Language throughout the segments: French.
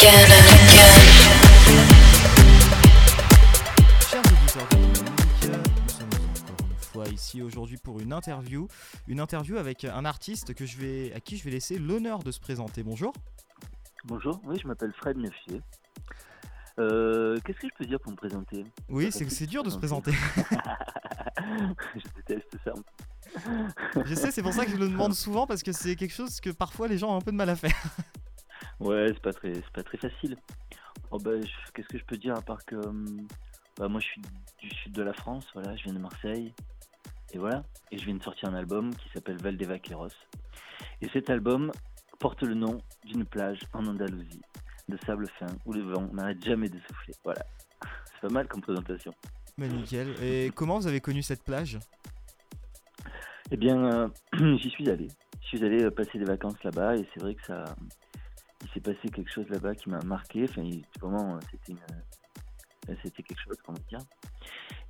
Chers auditeurs de Musique, nous sommes encore une fois ici aujourd'hui pour une interview, une interview avec un artiste que je vais, à qui je vais laisser l'honneur de se présenter. Bonjour. Bonjour, oui, je m'appelle Fred Nefier. Euh, Qu'est-ce que je peux dire pour me présenter? Oui, c'est dur de se présenter. présenter. Je déteste ça. je sais, c'est pour ça que je le demande souvent parce que c'est quelque chose que parfois les gens ont un peu de mal à faire. Ouais, c'est pas très, c'est pas très facile. Oh bah, qu'est-ce que je peux dire à part que, hum, bah, moi, je suis du sud de la France, voilà, je viens de Marseille, et voilà, et je viens de sortir un album qui s'appelle Val des Vaqueros. Et cet album porte le nom d'une plage en Andalousie, de sable fin, où le vent n'arrête jamais de souffler. Voilà, c'est pas mal comme présentation. Mais nickel. Et comment vous avez connu cette plage? Eh bien, euh, j'y suis allé. Je suis allé euh, passer des vacances là-bas et c'est vrai que ça, il s'est passé quelque chose là-bas qui m'a marqué. Enfin, vraiment, euh, c'était euh, quelque chose, comment dire.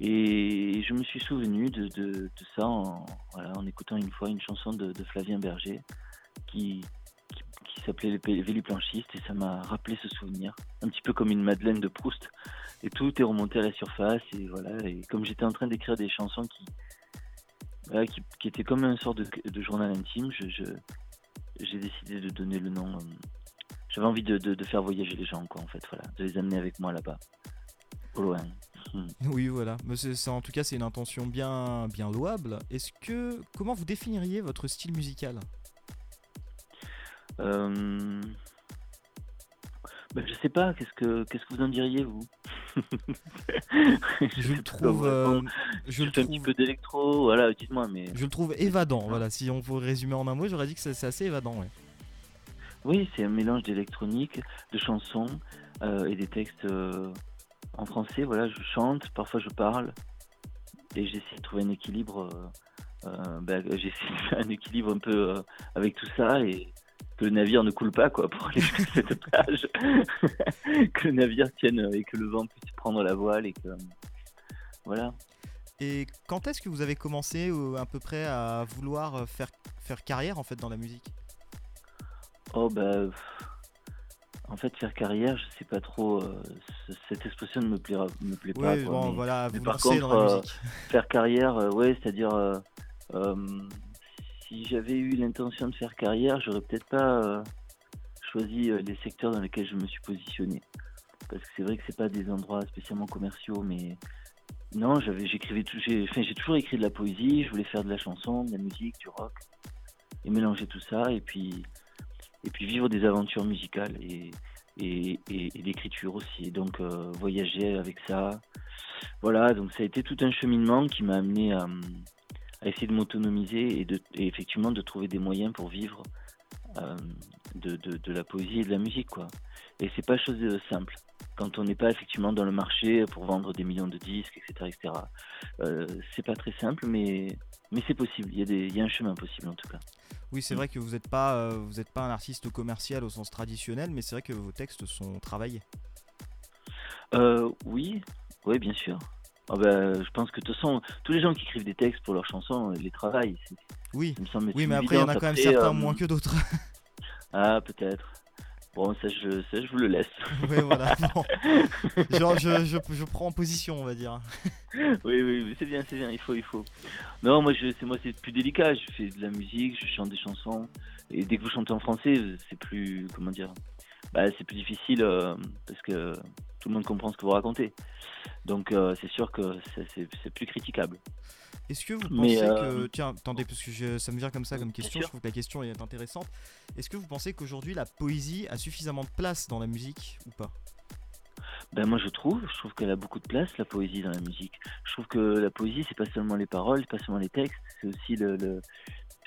Et je me suis souvenu de, ça en, écoutant une fois une chanson de, Flavien Berger qui, s'appelait Les Véliplanchistes et ça m'a rappelé ce souvenir, un petit peu comme une Madeleine de Proust. Et tout est remonté à la surface et voilà. Et comme j'étais en train d'écrire des chansons qui qui, était comme un sort de, journal intime. J'ai décidé de donner le nom. J'avais envie de, de- de faire voyager les gens, quoi, en fait, voilà, de les amener avec moi là-bas, au loin. Oui, voilà. Mais en tout cas, c'est une intention bien, bien louable. Est-ce que, comment vous définiriez votre style musical? Euh... ben, je sais pas, qu'est-ce que qu'est-ce que vous en diriez vous? Je le trouve, euh, je Je le fais un petit trouve, peu d'électro, voilà, dites-moi, mais je le trouve évadant. Voilà, si on pouvait résumer en un mot, j'aurais dit que c'est c'est assez évadant. Ouais. Oui, c'est un mélange d'électronique, de chansons euh, et des textes euh, en français. Voilà, je chante, parfois je parle et j'essaie de trouver un équilibre. euh, ben, j'essaie de faire un équilibre un peu avec tout ça et que le navire ne coule pas quoi pour aller jusqu'à cette plage, que le navire tienne et que le vent puisse prendre la voile et que voilà. Et quand est-ce que vous avez commencé à peu près à vouloir faire, faire carrière en fait dans la musique? Oh bah en fait faire carrière, je sais pas trop. euh, cette expression ne me plaira, me plaît pas. Quoi, bon, mais- voilà, mais par lancez dans la contre, euh, faire carrière, euh, ouais, c'est-à-dire euh, si j'avais eu l'intention de faire carrière, j'aurais peut-être pas choisi les secteurs dans lesquels je me suis positionné. Parce que c'est vrai que c'est pas des endroits spécialement commerciaux, mais non, j'avais, j'écrivais, tout- j'ai, enfin, j'ai toujours écrit de la poésie. Je voulais faire de la chanson, de la musique, du rock, et mélanger tout ça, et puis et puis vivre des aventures musicales et et, et, et l'écriture aussi. Donc euh, voyager avec ça. Voilà, donc ça a été tout un cheminement qui m'a amené à, essayer de m'autonomiser et, effectivement de trouver des moyens pour vivre euh, de, de, la poésie et de la musique. Quoi. Et c'est pas chose de simple. Quand on n'est pas effectivement dans le marché pour vendre des millions de disques, etc., etc. Euh, c'est pas très simple, mais, mais c'est possible. Il y, a des, il y a un chemin possible en tout cas. Oui, c'est vrai que vous n'êtes pas, euh, vous êtes pas un artiste commercial au sens traditionnel, mais c'est vrai que vos textes sont travaillés. Euh, oui, oui, bien sûr. Ah bah, je pense que de toute façon, tous les gens qui écrivent des textes pour leurs chansons, ils les travaillent. Oui, me oui, mais après, il y en a quand même Après, certains euh, moins que d'autres. Ah, peut-être. Bon, ça je, ça, je vous le laisse. oui, voilà. bon. Genre, je, je, je prends en position, on va dire. oui, oui, c'est bien, c'est bien, il faut, il faut. Non, moi, c'est moi, c'est plus délicat. Je fais de la musique, je chante des chansons. Et dès que vous chantez en français, c'est plus, comment dire, bah, c'est plus difficile euh, parce que tout le monde comprend ce que vous racontez. Donc, euh, c'est sûr que c'est plus critiquable. Est-ce que vous pensez euh, que. Tiens, attendez, parce que je- ça me vient comme ça comme question, je trouve que la question est intéressante. Est-ce que vous pensez qu'aujourd'hui la poésie a suffisamment de place dans la musique ou pas? Ben moi je trouve, je trouve qu'elle a beaucoup de place la poésie dans la musique. Je trouve que la poésie c'est pas seulement les paroles, c'est pas seulement les textes, c'est aussi le, le,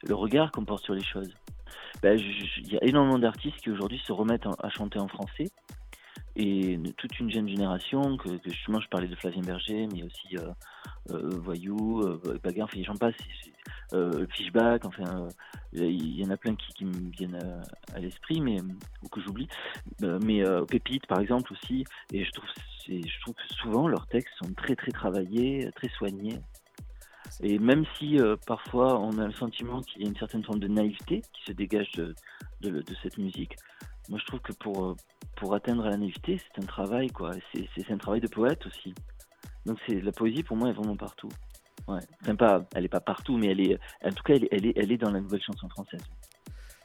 le regard qu'on porte sur les choses. Ben, il y a énormément d'artistes qui aujourd'hui se remettent en- à chanter en français et toute une jeune génération que, que justement je parlais de Flavien Berger, mais aussi euh, euh, Voyou, euh, Bagarre, enfin j'en passe, euh, Fishback, enfin il y en a plein qui, qui me viennent à, à l'esprit, mais ou que j'oublie. Mais Pépite par exemple aussi, et je trouve, c'est- je trouve que souvent leurs textes sont très très travaillés, très soignés. Et même si euh, parfois on a le sentiment qu'il y a une certaine forme de naïveté qui se dégage de, de, de cette musique, moi je trouve que pour, pour atteindre la naïveté, c'est un travail, quoi. C'est un travail de poète aussi. Donc c'est la poésie pour moi est vraiment partout. Ouais. Enfin, pas, elle est pas partout, mais elle est, en tout cas, elle, elle, est, elle est dans la nouvelle chanson française.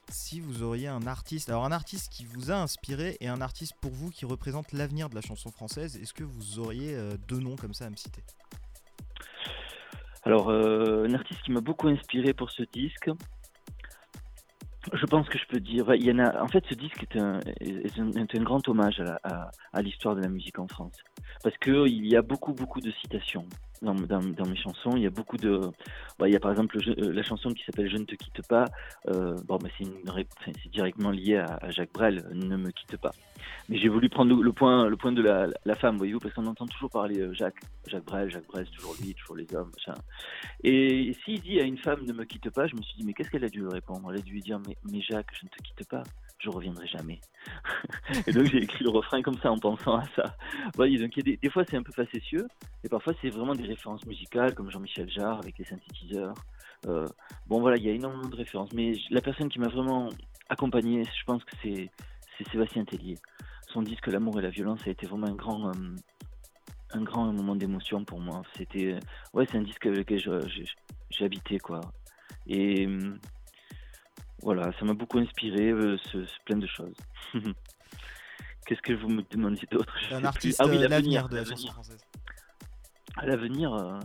Si vous auriez un artiste, alors un artiste qui vous a inspiré et un artiste pour vous qui représente l'avenir de la chanson française, est-ce que vous auriez deux noms comme ça à me citer? Alors, un artiste qui m'a beaucoup inspiré pour ce disque, je pense que je peux dire. Il y en a, en fait, ce disque est un, est grand hommage à, à, l'histoire de la musique en France. Parce qu'il y a beaucoup, beaucoup de citations dans, mes chansons. Il y a beaucoup de. Bah, il y a par exemple euh, la chanson qui s'appelle Je ne te quitte pas. Euh, bon, bah, c'est directement lié à, Jacques Brel, Ne me quitte pas. Mais j'ai voulu prendre le, point, le point de la, la femme, voyez-vous, parce qu'on entend toujours parler euh, Jacques, Jacques Brel, Jacques Brel, toujours lui, toujours les hommes, machin. Et s'il dit à une femme Ne me quitte pas, je me suis dit Mais qu'est-ce qu'elle a dû lui répondre? Elle a dû lui dire mais Jacques, je ne te quitte pas je reviendrai jamais. et donc j'ai écrit le refrain comme ça en pensant à ça. Voyez, donc des, fois c'est un peu facétieux, et parfois c'est vraiment des références musicales comme Jean-Michel Jarre avec les synthétiseurs. Euh, bon voilà, il y a énormément de références, mais la personne qui m'a vraiment accompagné, je pense que c'est Sébastien Tellier. Son disque L'amour et la violence a été vraiment un grand, euh, un grand moment d'émotion pour moi. C'était, ouais, c'est un disque avec lequel habité quoi. Et voilà, ça m'a beaucoup inspiré, euh, ce, plein de choses. Qu'est-ce que vous me demandiez d'autre? Un artiste, ah oui, euh, l'avenir de la chanson française. À l'avenir, euh,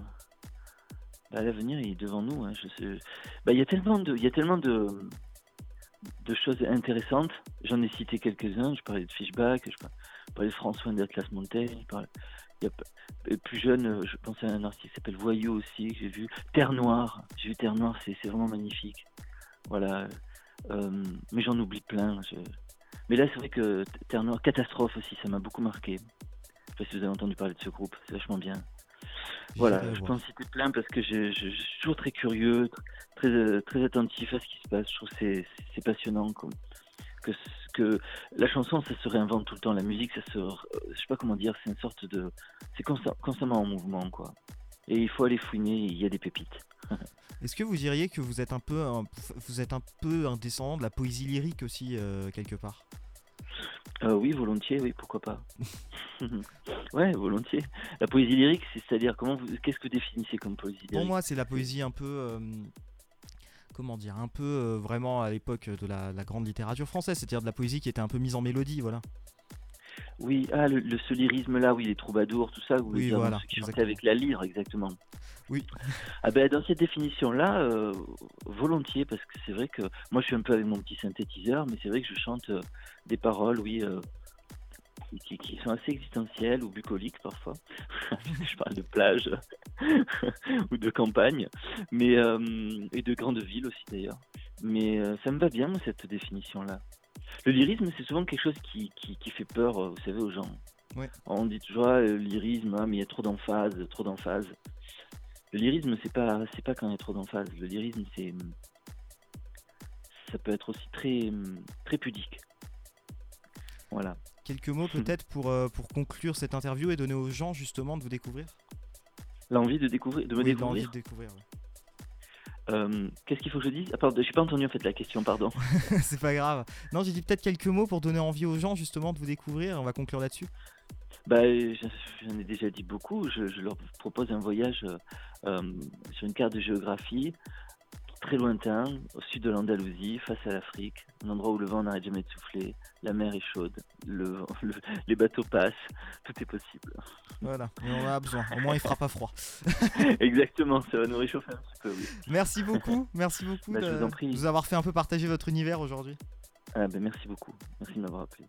bah, l'avenir il est devant nous. Hein, je sais. Bah, il y a tellement de, il y a tellement de, de choses intéressantes. J'en ai cité quelques-uns. Je parlais de Fishback, je parlais de François d'Atlas Montaigne. Il y a, plus jeune, je pensais à un artiste qui s'appelle Voyou aussi, que j'ai vu. Terre Noire. J'ai vu Terre Noire, c'est vraiment magnifique. Voilà. Euh, mais j'en oublie plein. Mais là, c'est vrai que Terre Noire, Catastrophe aussi, ça m'a beaucoup marqué. Je sais pas si vous avez entendu parler de ce groupe, c'est vachement bien. Voilà, je peux en citer plein parce que je, suis toujours très curieux, très, très attentif à ce qui se passe. Je trouve que c'est passionnant. Que, que la chanson, ça se réinvente tout le temps. La musique, ça se. Je sais pas comment dire, c'est une sorte de. C'est constamment en mouvement, quoi. Et il faut aller fouiner, il y a des pépites. Est-ce que vous diriez que vous êtes un peu un, vous êtes un peu un descendant de la poésie lyrique aussi euh, quelque part? Euh, Oui, volontiers, oui, pourquoi pas. ouais, volontiers. La poésie lyrique, c'est-à-dire comment vous, qu'est-ce que vous définissez comme poésie lyrique? Pour moi, c'est la poésie un peu euh, comment dire, un peu vraiment à l'époque de la, la, grande littérature française, c'est-à-dire de la poésie qui était un peu mise en mélodie, voilà. Oui, ah, le, ce lyrisme-là, oui, les troubadours, tout ça, vous oui, voilà, ceux qui chantaient avec la lyre, exactement. Oui. Ah ben, dans cette définition-là, euh, volontiers, parce que c'est vrai que moi je suis un peu avec mon petit synthétiseur, mais c'est vrai que je chante euh, des paroles, oui, euh, qui, qui, sont assez existentielles ou bucoliques parfois. je parle de plage ou de campagne, mais et de grandes villes aussi d'ailleurs. Mais ça me va bien, moi, cette définition-là. Le lyrisme, c'est souvent quelque chose qui, qui, fait peur, vous savez, aux gens. On dit toujours ah, le lyrisme, ah, mais il y a trop d'emphase, trop d'emphase. Le lyrisme, c'est pas, c'est pas quand y a trop d'emphase. Le lyrisme, c'est, ça peut être aussi très, très pudique. Voilà. Quelques mots peut-être pour, euh, pour conclure cette interview et donner aux gens justement de vous découvrir? L'envie de découvrir, de me découvrir. De découvrir euh, Qu'est-ce qu'il faut que je dise? Ah, pardon, Je n'ai pas entendu en fait la question, pardon. c'est pas grave. Non, j'ai dit peut-être quelques mots pour donner envie aux gens justement de vous découvrir. On va conclure là-dessus. Bah, j'en ai déjà dit beaucoup. Je, leur propose un voyage euh, euh, sur une carte de géographie très lointain, au sud de l'Andalousie, face à l'Afrique, un endroit où le vent n'arrête jamais de souffler, la mer est chaude, le, les bateaux passent, tout est possible. Voilà, et on a besoin. Au moins, il fera pas froid. Exactement, ça va nous réchauffer un petit peu. Oui. Merci beaucoup, merci beaucoup bah, de, vous, en prie. vous avoir fait un peu partager votre univers aujourd'hui. Ah, ben merci beaucoup, merci de m'avoir appelé.